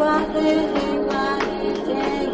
What do you day.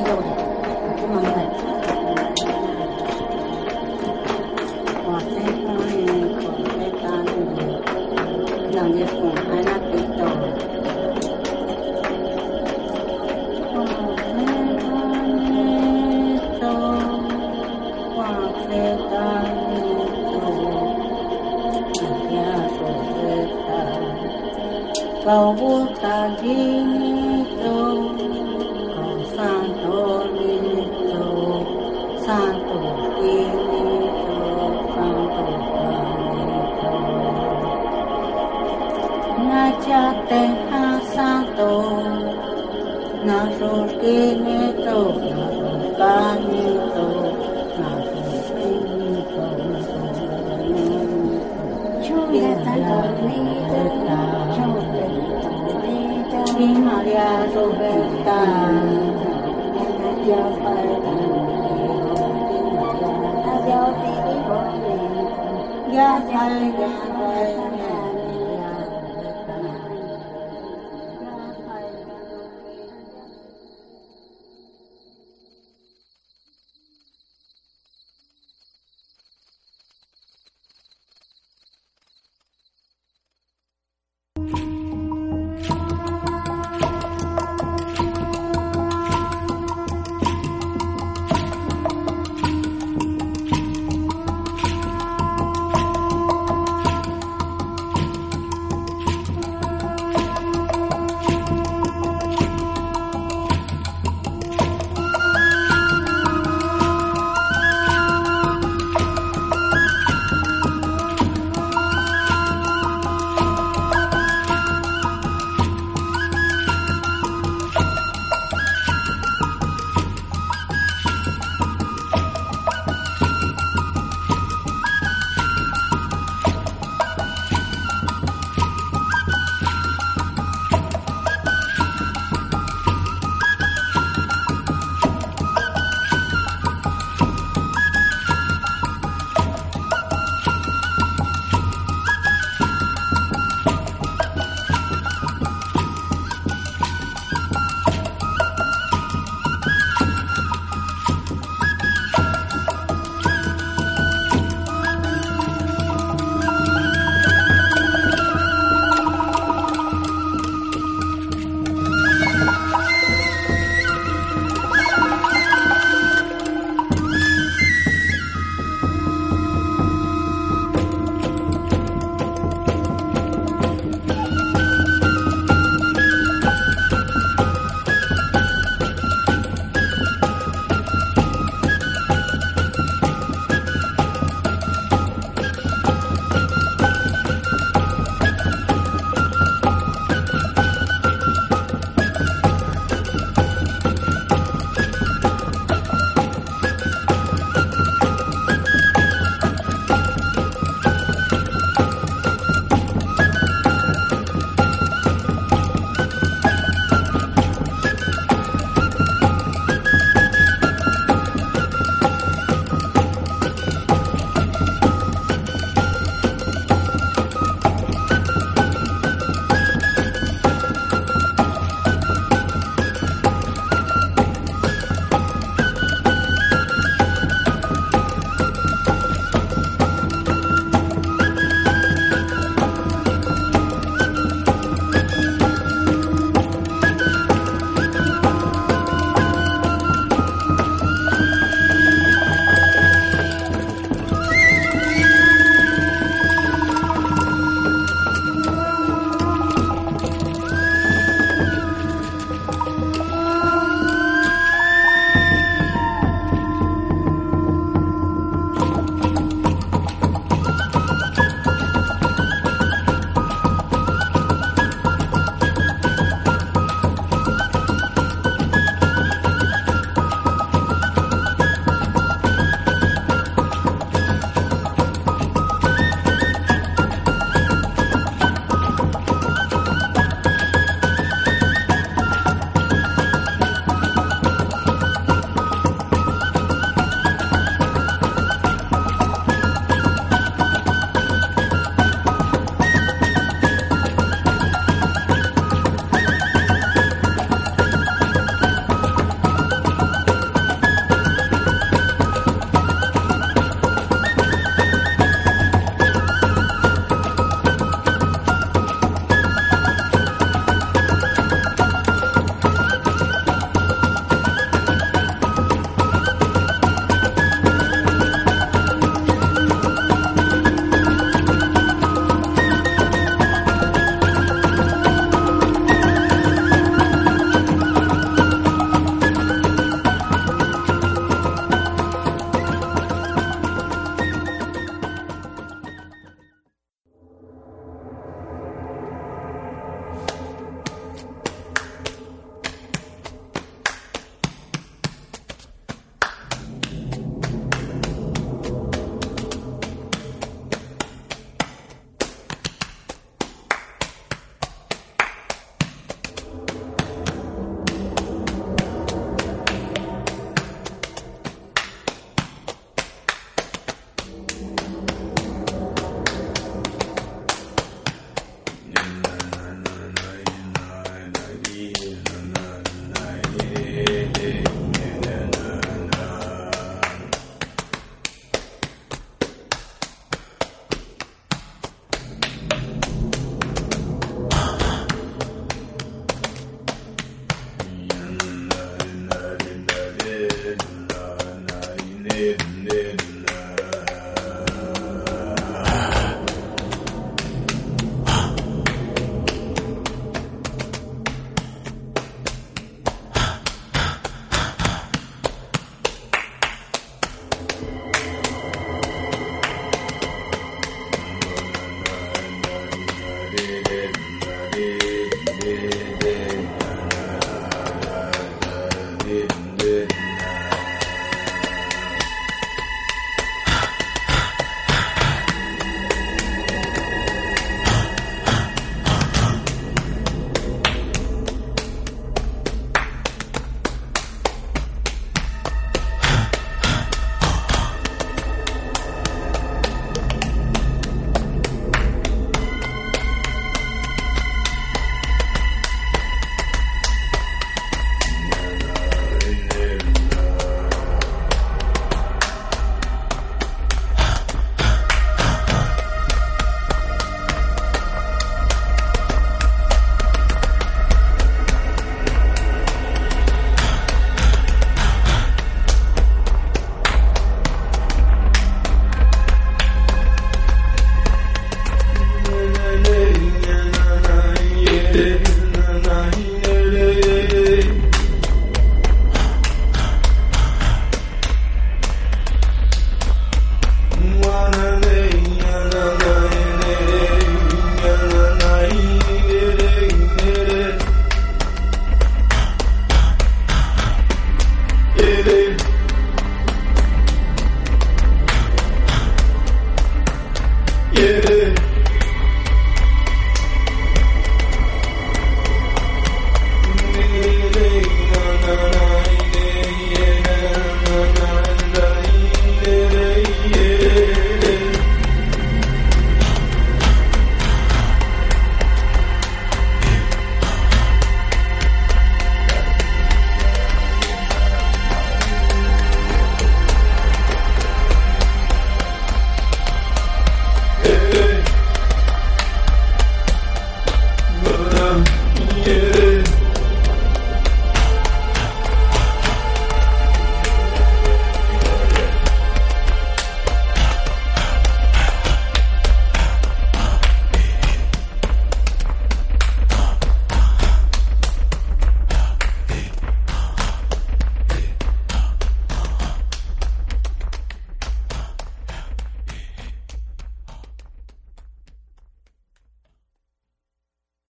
Villa Yes, I am